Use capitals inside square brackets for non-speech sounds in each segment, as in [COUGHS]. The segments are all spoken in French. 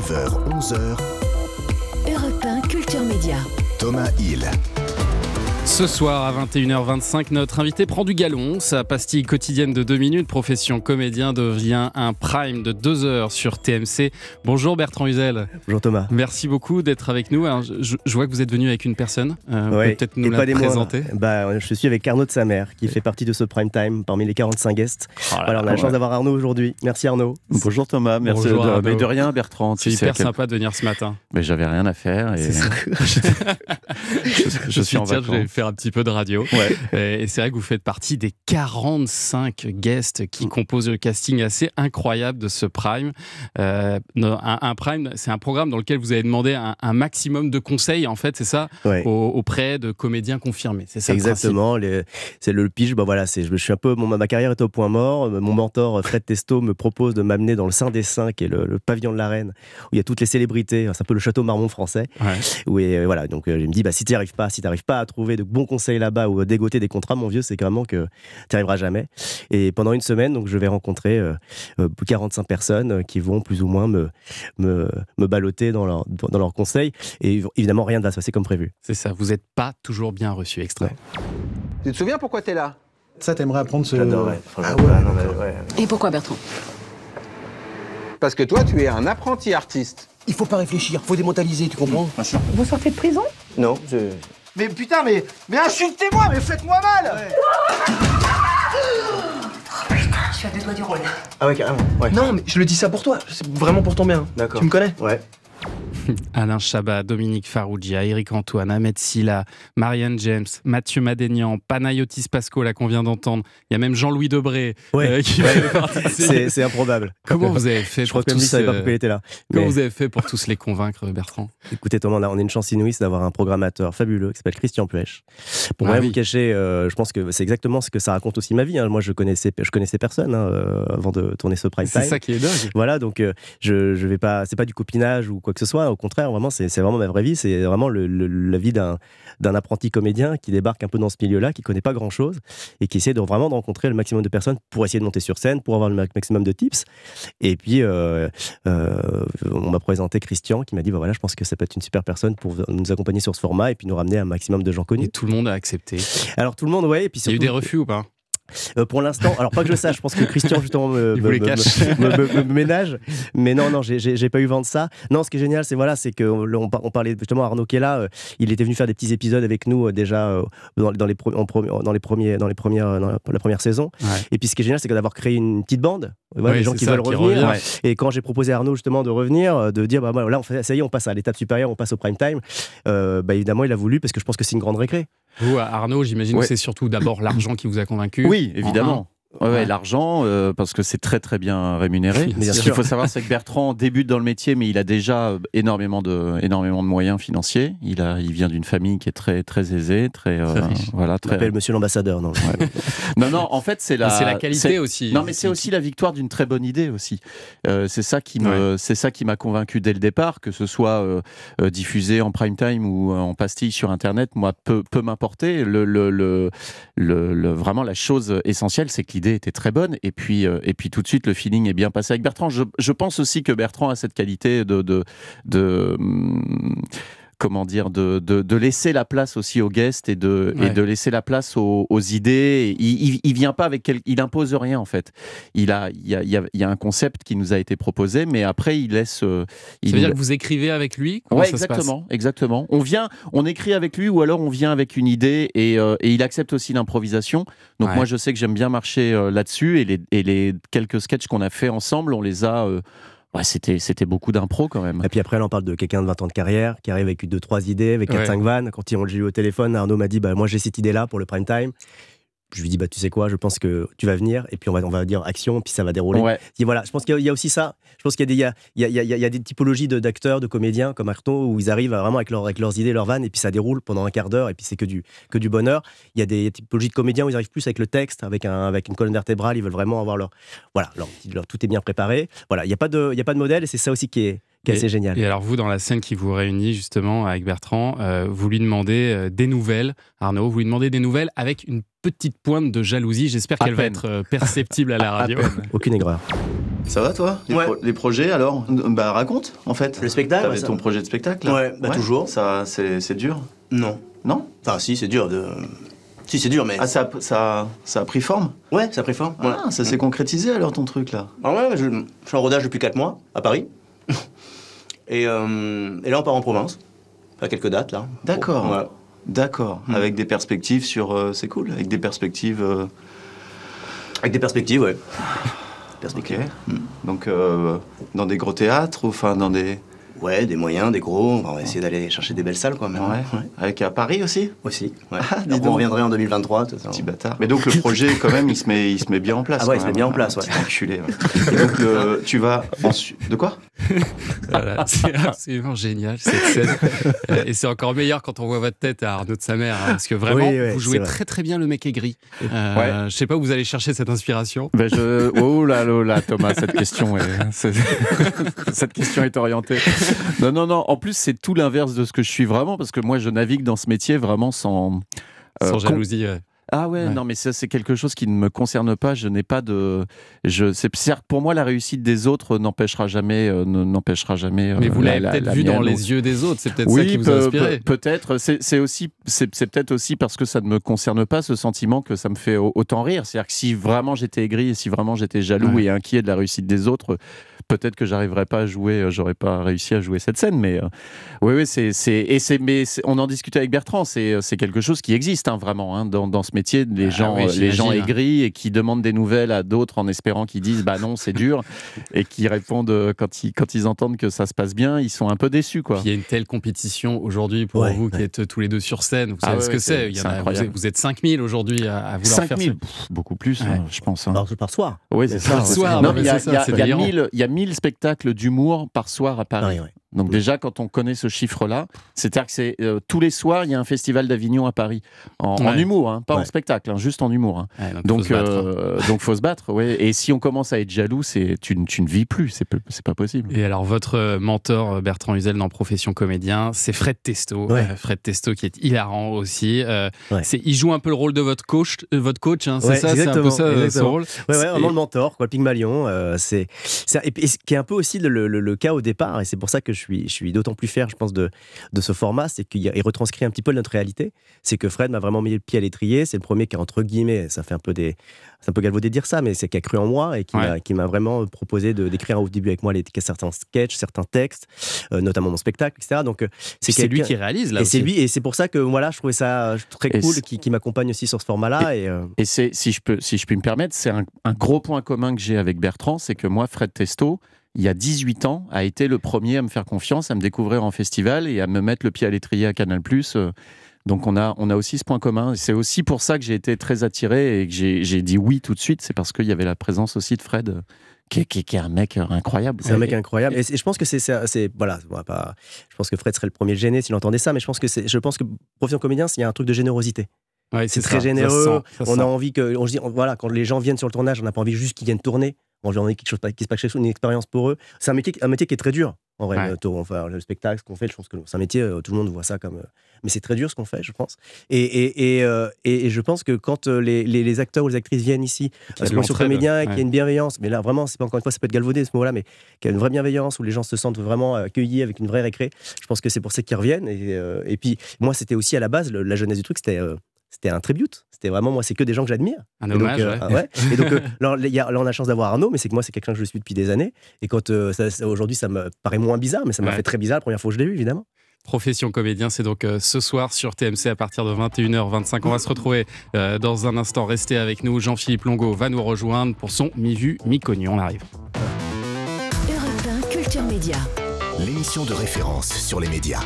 9h, 11h. Europe 1 Culture Média. Thomas Hill. Ce soir à 21h25, notre invité prend du galon. Sa pastille quotidienne de 2 minutes, profession comédien, devient un prime de 2 heures sur TMC. Bonjour Bertrand Huzel. Bonjour Thomas. Merci beaucoup d'être avec nous. Alors, je, je, vois que vous êtes venu avec une personne. Euh, ouais. Peut-être nous la présenter. Bah, je suis avec Arnaud de sa mère, qui fait partie de ce prime time parmi les 45 guests. Oh là voilà, on a la chance ouais. d'avoir Arnaud aujourd'hui. Merci Arnaud. Bonjour Thomas, merci Bonjour, de, Arnaud. mais de rien Bertrand. C'est hyper quel- sympa de venir ce matin. Mais j'avais rien à faire et C'est ça. [LAUGHS] je, je suis en vacances. Faire un petit peu de radio. Ouais. Et c'est vrai que vous faites partie des 45 guests qui composent le casting assez incroyable de ce Prime. Euh, un, un Prime, c'est un programme dans lequel vous avez demandé un, un maximum de conseils, en fait, c'est ça, Ouais. auprès de comédiens confirmés. C'est ça le Exactement, les- c'est le pitch. Bah voilà, c'est, je, je suis un peu, mon, ma carrière est au point mort. Mon mentor Fred Testo me propose de m'amener dans le Saint des Saints, qui est le, le pavillon de la Reine, où il y a toutes les célébrités. C'est un peu le château Marmont français. Ouais. Où, et, euh, voilà, donc euh, il me dit, bah si tu n'y arrives pas, si tu n'arrives pas à trouver de bons conseils là-bas ou à dégoter des contrats, mon vieux, c'est vraiment que tu n'y arriveras jamais. Et pendant une semaine, donc je vais rencontrer euh, euh, 45 personnes euh, qui vont plus ou moins me me, me balloter dans leurs dans leurs conseils. Et évidemment, rien ne va se passer comme prévu. C'est ça, vous n'êtes pas toujours bien reçu, extrait. Tu te souviens pourquoi t'es là? Ça, t'aimerais apprendre ce. Ah ouais, Et pourquoi Bertrand? Parce que toi, tu es un apprenti artiste. Il faut pas réfléchir, faut démentaliser, tu comprends? Vous sortez de prison? Non, je, Mais putain, mais, mais insultez-moi, mais faites-moi mal Je suis à deux doigts du rôle. Ah ouais, carrément. Ouais. Non, mais je le dis ça pour toi, c'est vraiment pour ton bien. D'accord. Tu me connais Ouais. [LAUGHS] Alain Chabat, Dominique Farrugia, Eric Antoine, Ahmed Silla, Marianne James, Mathieu Madénian, Panayotis Pasco, là qu'on vient d'entendre. Il y a même Jean-Louis Debré Ouais. euh, qui C'est, improbable. Comment vous avez fait Je crois pour que tous, pas euh, était là. comment Mais vous avez fait pour tous les convaincre, Bertrand? Écoutez, Thomas, on a, une chance inouïe, d'avoir un programmateur fabuleux qui s'appelle Christian Puech. Pour Ah rien oui. vous cacher, euh, je pense que c'est exactement ce que ça raconte aussi ma vie. hein. Moi, je connaissais, je connaissais personne hein, euh, avant de tourner ce prime C'est ça qui est dingue. Voilà, donc euh, je, je vais pas, c'est pas du copinage ou quoi que ce soit. Au contraire, vraiment, c'est, vraiment ma vraie vie. C'est vraiment le- le- la vie d'un, apprenti comédien qui débarque un peu dans ce milieu-là, qui connaît pas grand-chose et qui essaie de vraiment de rencontrer le maximum de personnes pour essayer de monter sur scène, pour avoir le ma- maximum de tips. Et puis, euh, euh, on m'a présenté Christian qui m'a dit, bah voilà, je pense que ça peut être une super personne pour nous accompagner sur ce format et puis nous ramener un maximum de gens Et connus. tout le monde a accepté. Alors tout le monde, ouais, et puis Il y a eu des refus ou pas? Euh, pour l'instant, alors pas que je sache, je pense que Christian justement me, ménage. Mais non, non, j'ai- pas eu vent de ça. Non, ce qui est génial, c'est voilà, c'est que on, on par- on parlait justement Arnaud qui est là. euh, il était venu faire des petits épisodes avec nous euh, déjà euh, dans, dans les pro- en pro- dans les premiers, dans les premières, dans la, la première saison. Ouais. Et puis ce qui est génial, c'est d'avoir créé une petite bande. Voilà, Oui, les gens qui ça, veulent qui revenir. revient. Et quand j'ai proposé à Arnaud justement de revenir, euh, de dire bah voilà, on fait, ça y est, on passe à l'étape supérieure, on passe au prime time. euh, bah évidemment, il a voulu parce que je pense que c'est une grande récré. Vous, Arnaud, j'imagine Ouais. que c'est surtout d'abord l'argent qui vous a convaincu. Oui, évidemment. Ouais, l'argent, euh, parce que c'est très très bien rémunéré. [LAUGHS] Bien Ce qu'il faut savoir, c'est que Bertrand débute dans le métier, mais il a déjà euh, énormément de, énormément de moyens financiers. Il, a, il vient d'une famille qui est très, très aisée, très, euh, Très riche. voilà, On très. appelle Monsieur l'ambassadeur. Non, Non, non, en fait, c'est la. C'est la qualité aussi. Non, mais c'est aussi la victoire d'une très bonne idée aussi. Euh, c'est ça qui me, c'est ça qui m'a convaincu dès le départ, que ce soit diffusé en prime time ou en pastille sur Internet, moi, peu, peu m'importer. Le, le, le, le- le- vraiment, la chose essentielle, c'est que était très bonne. Et puis, euh, et puis tout de suite, le feeling est bien passé avec Bertrand. Je, pense aussi que Bertrand a cette qualité de, de, de hum, comment dire, de, de, de laisser la place aussi aux guests et de, Ouais. et de laisser la place aux, aux idées. Il, il, il vient pas avec, quel- il impose rien en fait. Il a, il y a, il y a, il y a un concept qui nous a été proposé, mais après il laisse. euh, il Ça veut dire que vous écrivez avec lui? Passe? exactement, exactement. On vient, on écrit avec lui, ou alors on vient avec une idée et, euh, et il accepte aussi l'improvisation. Donc Ouais. moi, je sais que j'aime bien marcher euh, là-dessus et les, et les quelques sketchs qu'on a fait ensemble, on les a. euh, ouais, c'était, c'était beaucoup d'impro quand même. Et puis après, là, on parle de quelqu'un de 20 ans de carrière qui arrive avec deux, trois idées, avec Ouais. 4-5 vannes. Quand on l'a eu au téléphone, Arnaud m'a dit bah, Moi, j'ai cette idée-là pour le prime time. Je lui dis bah, Tu sais quoi, je pense que tu vas venir. Et puis, on va, on va dire action, puis ça va dérouler. Ouais. Et voilà, je pense qu'il y, a- y aussi ça. Je pense qu'il y a des, il y a, il y a- il y a- y des typologies de- d'acteurs, de, comédiens comme Arnaud où ils arrivent vraiment avec, leur- avec leurs idées, leurs vannes, et puis ça déroule pendant un quart d'heure, et puis c'est que du, que du bonheur. Il y a des typologies de comédiens où ils arrivent plus avec le texte, avec, un, avec une colonne vertébrale, ils veulent vraiment avoir leur. Voilà, leur, leur- tout est bien préparé. Voilà, il n'y a, pas de- il y a pas de modèle, et c'est ça aussi qui est, qui est Et- assez génial. Et alors vous, dans la scène qui vous réunit justement avec Bertrand, euh, vous lui demandez euh, des nouvelles, Arnaud, vous lui demandez des nouvelles avec une petite pointe de jalousie. J'espère qu'elle va être euh, perceptible à la [LAUGHS] radio. Aucune aigreur. Ça va toi? Les, Ouais. pro- les projets alors? Bah raconte en fait. Le spectacle T'avais ouais, ça- ton projet de spectacle là Ouais, bah, toujours. Ça, c'est dur? Non. Non? Enfin, si, c'est dur de. Si, c'est dur, mais. Ah, ça, a- ça, ça a pris forme? Ouais, ça a pris forme. Ouais. Ah, ça s'est concrétisé alors ton truc là Ah ouais, je, je suis en rodage depuis 4 mois, à Paris. Et, euh, et là, on part en province. À quelques dates, là. D'accord. Ouais. D'accord. Mm. Avec des perspectives sur. euh, c'est cool, avec des perspectives. euh, Avec des perspectives, ouais. Perspectives. Donc euh, dans des gros théâtres ou enfin dans des. Ouais, des moyens, des gros. On va essayer d'aller chercher des belles salles, quoi, même. Ouais. Avec à Paris aussi Aussi. Ouais. Ah, dis on donc. reviendrait en 2023. tout ça. Petit bâtard. Mais donc le projet, quand même, il se met, il se met bien en place. Ah ouais, il se met bien en place, ouais. enculé. ouais. Et donc le- tu vas. De quoi? [LAUGHS] Voilà, c'est absolument génial cette scène. Euh, Et c'est encore meilleur quand on voit votre tête à Arnaud de sa mère, hein, parce que vraiment, Oui, ouais, vous jouez très très bien le mec aigri. Euh, Ouais. Je sais pas où vous allez chercher cette inspiration. Ben je... Oh là là là, Thomas, cette question est... [LAUGHS] cette question est orientée. Non, non, non. En plus, c'est tout l'inverse de ce que je suis vraiment, parce que moi, je navigue dans ce métier vraiment sans... euh, Sans jalousie. ouais. Ah ouais, Ouais. non, mais ça, c'est quelque chose qui ne me concerne pas. Je n'ai pas de... Je... C'est certes, pour moi, la réussite des autres n'empêchera jamais... euh, ne- n'empêchera jamais... Mais euh, vous la- l'avez la- peut-être la vu dans les yeux des autres, c'est peut-être Oui, ça qui vous a inspiré. peut-être. C'est c'est aussi, c'est c'est peut-être aussi parce que ça ne me concerne pas ce sentiment que ça me fait au- autant rire. C'est-à-dire que si vraiment j'étais aigri et si vraiment j'étais jaloux Ouais. et inquiet de la réussite des autres, peut-être que j'arriverais pas à jouer, euh, j'aurais pas réussi à jouer cette scène. Mais euh, oui, oui, c'est, c'est, et c'est, mais c'est- on en discutait avec Bertrand. C'est, c'est quelque chose qui existe hein, vraiment hein, dans, dans ce métier. Les Ah gens, oui, euh, les gens aigris et qui demandent des nouvelles à d'autres en espérant qu'ils disent bah non, c'est dur, [LAUGHS] et qui répondent euh, quand ils, quand ils entendent que ça se passe bien, ils sont un peu déçus quoi. Puis il y a une telle compétition aujourd'hui pour Ouais, vous qui êtes tous les deux sur scène. Vous Ah savez ouais, ce que c'est. c'est- Il y en c'est a- vous, vous êtes 5000 aujourd'hui à, à vouloir 5000, faire pff, beaucoup plus, Ouais. hein, je pense. hein. Par, par soir. Oui, c'est ça. Par soir, il y a, c'est ça, il y a- c'est il y a délirant. 1000 il y a 1000 spectacles d'humour par soir à Paris. Ouais. Donc déjà, quand on connaît ce chiffre-là, c'est-à-dire que c'est euh, tous les soirs, il y a un festival d'Avignon à Paris en, humour, hein, pas en spectacle, hein, juste en humour. hein. Ouais, donc, Donc, euh, faut se battre. Ouais. Et si on commence à être jaloux, c'est tu, ne- tu ne vis plus, c'est pas possible. Et alors, votre euh, mentor euh, Bertrand Huzel dans Profession Comédien, c'est Fred Testo. Euh, Fred Testo qui est hilarant aussi. Euh, c'est- il joue un peu le rôle de votre coach, euh, votre coach c'est ça, c'est un peu ça euh, exactement. rôle? Ouais, ouais, vraiment le mentor, quoi, le Pygmalion. euh, c'est, et, et qui est un peu aussi le, le- le cas au départ, et c'est pour ça que je suis, je suis d'autant plus fier, je pense, de, de ce format, c'est qu'il a- retranscrit un petit peu notre réalité. C'est que Fred m'a vraiment mis le pied à l'étrier. C'est le premier qui, entre guillemets, ça fait un peu des, c'est un peu galvaudé de dire ça, mais c'est qui a cru en moi et qui Ouais. m'a, vraiment proposé d'écrire au début avec moi les, certains sketchs, certains textes, euh, notamment mon spectacle, etc. Donc, euh, c'est lui qui réalise là et c'est lui, et c'est pour ça que voilà, je trouvais ça euh, très Et cool qui, qui m'accompagne aussi sur ce format-là. Et, euh, Et c'est, si je peux, si je puis me permettre, c'est un, un gros point commun que j'ai avec Bertrand, c'est que moi, Fred Testo, il y a 18 ans, a été le premier à me faire confiance, à me découvrir en festival et à me mettre le pied à l'étrier à Canal+. euh, Donc on a, on a aussi ce point commun. Et C'est aussi pour ça que j'ai été très attiré et que j'ai, dit oui tout de suite. C'est parce qu'il y avait la présence aussi de Fred, qui, est- qui est- qui est un mec euh, incroyable. C'est un mec incroyable. Et, c'est- je pense que c'est, voilà, pas, je pense que Fred serait le premier gêné s'il entendait ça, mais je pense que c'est, je pense que profession comédien, il y a un truc de générosité. Ouais, C'est très ça généreux. sent, ça on sent. a envie que, on voilà, quand les gens viennent sur le tournage, on n'a pas envie juste qu'ils viennent tourner. On a envie quelque chose qui se passe chose, une expérience pour eux. C'est un métier, un métier qui est très dur. En vrai, Ouais. le, enfin, le spectacle, ce qu'on fait, je pense que c'est un métier, euh, tout le monde voit ça comme. euh, mais c'est très dur ce qu'on fait, je pense. Et, et, et, euh, et- je pense que quand les, les- les acteurs ou les actrices viennent ici, à ce l'entraide, comédien, qu'il y a une bienveillance, mais là vraiment, c'est pas encore une fois, ça peut être galvaudé ce mot-là, mais qu'il y a une vraie bienveillance où les gens se sentent vraiment accueillis avec une vraie récré. Je pense que c'est pour ça qu'ils reviennent. Et, euh, et puis, moi, c'était aussi à la base, le- la jeunesse du truc, c'était. euh, c'était un tribute. C'était vraiment, moi, c'est que des gens que j'admire. Un Et donc, hommage. euh, ouais. ah ouais. Et donc, euh, [LAUGHS] là, y a- là, on a la chance d'avoir Arnaud, mais c'est que moi, c'est quelqu'un que je suis depuis des années. Et quand euh, ça- ça- aujourd'hui, ça me paraît moins bizarre, mais ça m'a Ouais. fait très bizarre la première fois que je l'ai vu, évidemment. Profession comédien, c'est donc euh, ce soir sur TMC à partir de 21h25. On va se retrouver euh, dans un instant. Restez avec nous. Jean-Philippe Longo va nous rejoindre pour son Mi-Vu, Mi-Connu. On arrive. Europe 1 Culture Média. L'émission de référence sur les médias.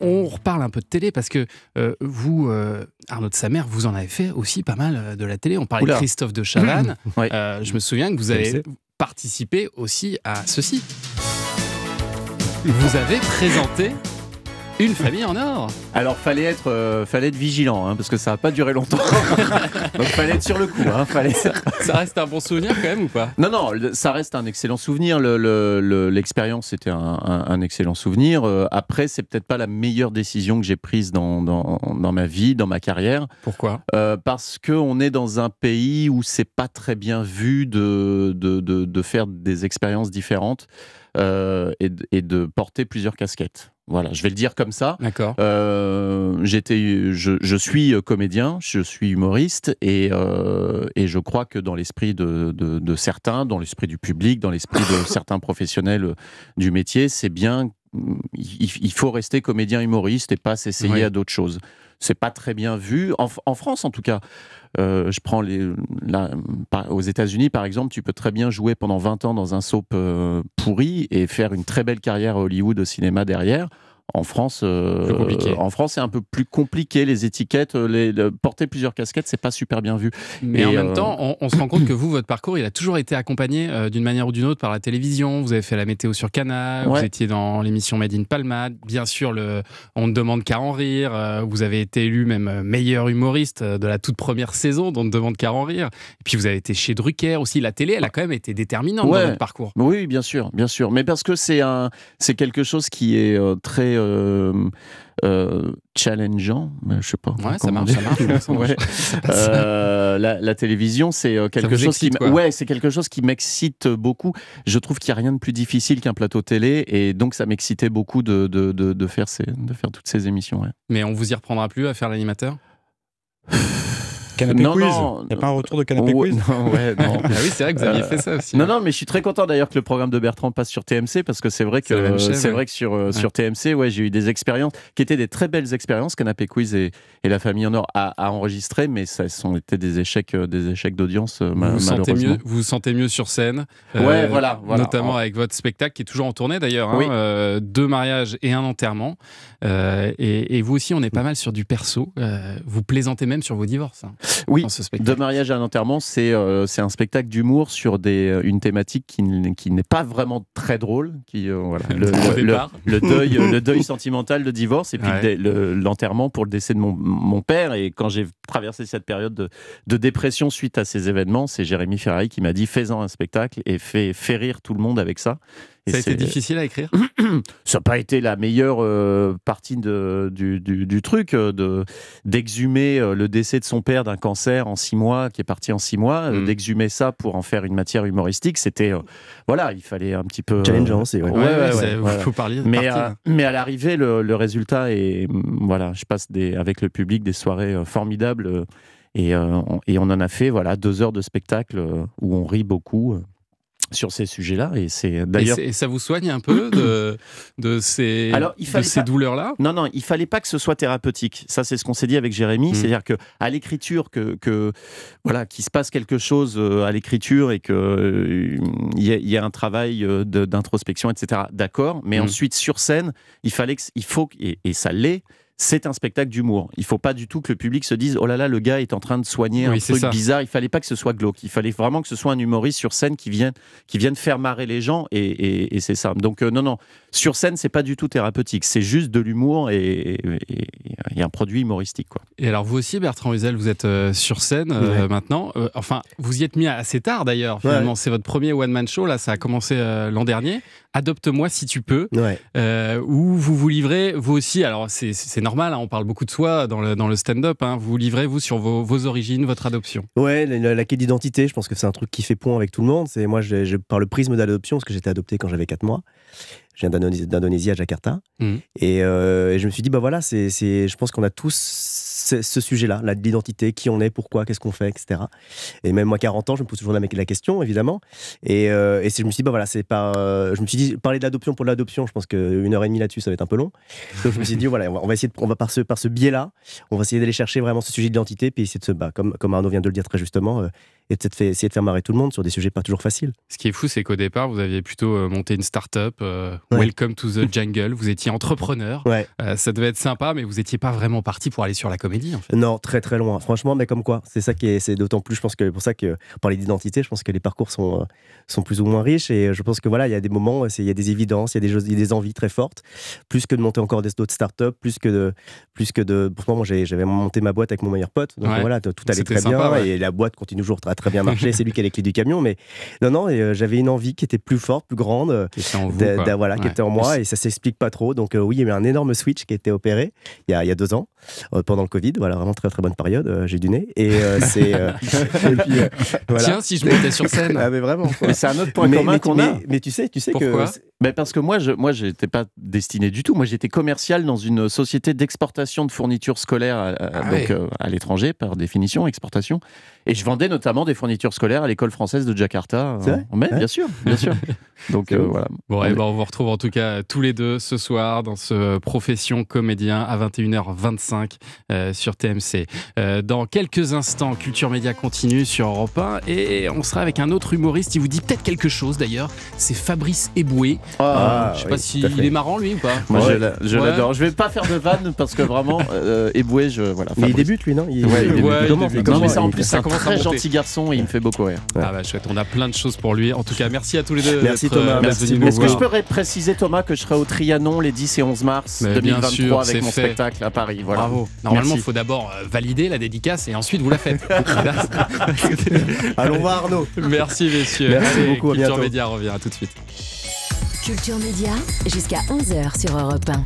On reparle un peu de télé parce que euh, vous, euh, Arnaud de Samer, vous en avez fait aussi pas mal euh, de la télé. On parlait Oula. de Christophe de Chavannes. [LAUGHS] Ouais. Euh, je me souviens que vous avez participé aussi à ceci. Vous avez présenté Une famille en or Alors, fallait être, euh, fallait être vigilant, hein, parce que ça n'a pas duré longtemps. [LAUGHS] Donc, fallait être sur le coup. Hein, fallait... Ça reste un bon souvenir quand même ou pas? Non, non, le- ça reste un excellent souvenir. Le- le- le- L'expérience, c'était un, un- un excellent souvenir. Euh, après, c'est peut-être pas la meilleure décision que j'ai prise dans, dans, dans ma vie, dans ma carrière. Pourquoi? Euh, Parce qu'on est dans un pays où c'est pas très bien vu de, de, de, de faire des expériences différentes euh, et, de- et de porter plusieurs casquettes. Voilà, je vais le dire comme ça. D'accord. Euh, j'étais, je, je suis comédien, je suis humoriste, et, euh, et je crois que dans l'esprit de, de- de certains, dans l'esprit du public, dans l'esprit de [COUGHS] certains professionnels du métier, c'est bien, il, faut rester comédien humoriste et pas s'essayer Oui. à d'autres choses. C'est pas très bien vu, en, en France en tout cas. Euh, je prends les, là, aux États-Unis, par exemple, tu peux très bien jouer pendant 20 ans dans un soap euh, pourri et faire une très belle carrière à Hollywood au cinéma derrière. En France, euh, en France, c'est un peu plus compliqué. Les étiquettes, euh, les, porter plusieurs casquettes, c'est pas super bien vu. Mais Et, en même euh, temps, on, on se rend compte que vous, votre parcours, il a toujours été accompagné euh, d'une manière ou d'une autre par la télévision. Vous avez fait la météo sur Canal, Ouais. vous étiez dans l'émission Made in Palmade. Bien sûr, le On ne demande qu'à en rire. vous avez été élu même meilleur humoriste de la toute première saison d'On ne demande qu'à en rire. Et puis vous avez été chez Drucker aussi. La télé, elle a quand même été déterminante Ouais. dans votre parcours. Oui, bien sûr, bien sûr. Mais parce que c'est un, c'est quelque chose qui est très euh, euh, challengeant. mais Je sais pas. Ouais, ça marche, dire. ça marche. [LAUGHS] ça marche. Ouais. Euh, la, la télévision, c'est euh, quelque chose qui, excite, ouais, c'est quelque chose qui m'excite beaucoup. Je trouve qu'il n'y a rien de plus difficile qu'un plateau télé, et donc ça m'excitait beaucoup de, de, de, de faire ces, de faire toutes ces émissions. ouais. Mais on vous y reprendra plus à faire l'animateur? [LAUGHS] Canapé Non, quiz. non. Il n'y a pas un retour de canapé Ouais, quiz non, ouais, [LAUGHS] non. Ah oui, c'est vrai que vous aviez Euh, fait ça aussi. Non, non, mais je suis très content d'ailleurs que le programme de Bertrand passe sur TMC parce que c'est vrai que c'est ouais. vrai que sur euh, sur TMC, ouais, j'ai eu des expériences qui étaient des très belles expériences. Canapé Quiz et, et La Famille en Or a, a enregistré, mais ça sont été des échecs, euh, des échecs d'audience ma- vous vous sentez malheureusement. mieux, vous vous sentez mieux sur scène. euh, Ouais, voilà, voilà. Notamment En- avec votre spectacle qui est toujours en tournée d'ailleurs. hein, euh, deux mariages et un enterrement. Euh, et, et vous aussi, on est pas mal sur du perso. Euh, vous plaisantez même sur vos divorces. hein, Oui. De mariage à un enterrement, c'est euh, c'est un spectacle d'humour sur des, euh, une thématique qui, n'est pas vraiment très drôle, qui euh, voilà, [LAUGHS] le, le- le deuil, le [LAUGHS] deuil sentimental de divorce et puis Ouais. le le- l'enterrement pour le décès de mon, mon père. Et quand j'ai traversé cette période de, de dépression suite à ces événements, c'est Jérémy Ferrari qui m'a dit fais-en un spectacle et fais, fais rire tout le monde avec ça. Et Ça a été difficile à écrire? [CLEARS THROAT] Ça n'a pas été la meilleure euh, partie de, du, du- du truc, euh, de, d'exhumer euh, le décès de son père d'un cancer en six mois, qui est parti en six mois, Mm. d'exhumer ça pour en faire une matière humoristique. C'était, euh, voilà, il fallait un petit peu. Challengeant ouais. ouais, ouais, c'est- ouais, vous- voilà. faut parler. Mais, euh, mais à l'arrivée, le, le résultat est. mm, Voilà, je passe des, avec le public des soirées euh, formidables. Euh, et, euh, on, et on en a fait voilà, deux heures de spectacle euh, où on rit beaucoup sur ces sujets-là. Et c'est d'ailleurs. et ça vous soigne un peu de, de ces, Alors, il de ces pas- douleurs-là? Non, non, il fallait pas que ce soit thérapeutique. Ça, c'est ce qu'on s'est dit avec Jérémy. Mm. C'est-à-dire que à l'écriture, que, que voilà, qu'il se passe quelque chose à l'écriture et que il y, y ait un travail d'introspection, etc. D'accord. Mais Mm. ensuite, sur scène, il fallait que, il faut, et, et ça l'est. C'est un spectacle d'humour. Il faut pas du tout que le public se dise oh là là le gars est en train de soigner Oui, un truc ça. bizarre. Il fallait pas que ce soit glauque. Il fallait vraiment que ce soit un humoriste sur scène qui vienne qui vienne faire marrer les gens et, et- et c'est ça. Donc euh, non non sur scène c'est pas du tout thérapeutique. C'est juste de l'humour et, et- et un produit humoristique quoi. Et alors vous aussi, Bertrand Huzel, vous êtes euh, sur scène euh, Ouais. maintenant. Euh, enfin, vous y êtes mis assez tard d'ailleurs. Finalement, c'est votre premier one-man show. Là, ça a commencé l'an dernier. Adopte-moi si tu peux. Ouais. où vous vous livrez, vous aussi, alors c'est- normal, hein, on parle beaucoup de soi dans le, dans le stand-up, hein, vous vous livrez, vous, sur vos, vos origines, votre adoption. Ouais, la, la quête d'identité, je pense que c'est un truc qui fait point avec tout le monde. C'est moi, je, je- par le prisme de l'adoption, parce que j'étais adopté quand j'avais 4 mois. Je viens d'Indonésie à Jakarta. Et, euh, et je me suis dit, bah voilà, c'est, je pense qu'on a tous ce, ce sujet-là, là, de l'identité, qui on est, pourquoi, qu'est-ce qu'on fait, etc. Et même moi, 40 ans, je me pose toujours la, la question, évidemment. Et, euh, et je me suis dit, bah voilà, c'est pas. euh, je me suis dit, parler de l'adoption pour l'adoption, je pense qu'une heure et demie là-dessus, ça va être un peu long. Donc je me suis dit, voilà, on va, on va essayer, de, on va par ce, par ce biais-là, on va essayer d'aller chercher vraiment ce sujet d'identité, puis essayer de se, bah, comme, comme Arnaud vient de le dire très justement, et peut-être essayer de faire marrer tout le monde sur des sujets pas toujours faciles. Ce qui est fou, c'est qu'au départ, vous aviez plutôt euh, monté une start-up. euh, Ouais. Welcome to the jungle. Vous étiez entrepreneur. Ouais. Euh, ça devait être sympa, mais vous n'étiez pas vraiment parti pour aller sur la comédie. En fait. Non, très très loin. Franchement, mais comme quoi, c'est ça qui est, c'est d'autant plus, je pense que pour ça que parlait d'identité, je pense que les parcours sont sont plus ou moins riches et je pense que voilà, il y a des moments, il y a des évidences, il y a des choses, il y a des envies très fortes, plus que de monter encore d'autres startups, plus que de plus que de. Pour moi, j'avais monté ma boîte avec mon meilleur pote, donc Ouais. voilà, tout allait très sympa, bien et la boîte continue toujours très très bien marcher. c'est lui qui a les clés du camion, mais non non, et, euh, j'avais une envie qui était plus forte, plus grande. euh, Qui était en vous, d'a- quoi. d'a- voilà, qui était en moi et ça s'explique pas trop. Donc euh, oui, il y a eu un énorme switch qui a été opéré il y a, il y a deux ans euh, pendant le Covid. Voilà, vraiment très très bonne période. euh, j'ai du nez et euh, [LAUGHS] c'est euh, et puis, euh, voilà. Tiens, si je montais sur scène. [LAUGHS] Ah mais vraiment. quoi. Mais c'est un autre point mais, commun mais- qu'on mais- a. mais tu sais, tu sais Pourquoi que Ben parce que moi, je moi, j'étais pas destiné du tout. Moi, j'étais commercial dans une société d'exportation de fournitures scolaires à, à- Ah donc, ouais. euh, à l'étranger, par définition, exportation. Et je vendais notamment des fournitures scolaires à l'école française de Jakarta. C'est vrai en mai, Ouais. bien sûr, bien sûr. [LAUGHS] Donc euh, voilà. Bon, On eh est- ben, on vous retrouve en tout cas tous les deux ce soir dans ce Profession Comédien à 21h25 euh, sur TMC. Euh, dans quelques instants, Culture Média continue sur Europe 1 et on sera avec un autre humoriste. Il vous dit peut-être quelque chose d'ailleurs. C'est Fabrice Eboué. Ah, je sais oui, pas s'il fait. est marrant lui ou pas? Moi, je Ouais. l'a- je Ouais. l'adore. Je vais pas faire de vanne parce que vraiment, euh, Eboué, je voilà. Mais il débute lui, non? Il, Ouais, il débute. Ouais, il commence, débute. Non, mais ça en plus, ça c'est un commence à très gentil garçon et il me fait beaucoup rire. Ah bah chouette, on a plein de choses pour lui. En tout cas, merci à tous les deux. Merci, Thomas, euh, merci Est-ce que je peux ré- préciser, Thomas, que je serai au Trianon les 10 et 11 mars Mais bien 2023 sûr, avec mon fait. spectacle à Paris voilà. Bravo. Normalement, il faut d'abord euh, valider la dédicace et ensuite vous la faites. [LAUGHS] [LAUGHS] Allons voir Arnaud. Merci messieurs. Merci Allez, beaucoup, à Culture. Média revient à tout de suite. Culture Média, jusqu'à 11h sur Europe 1.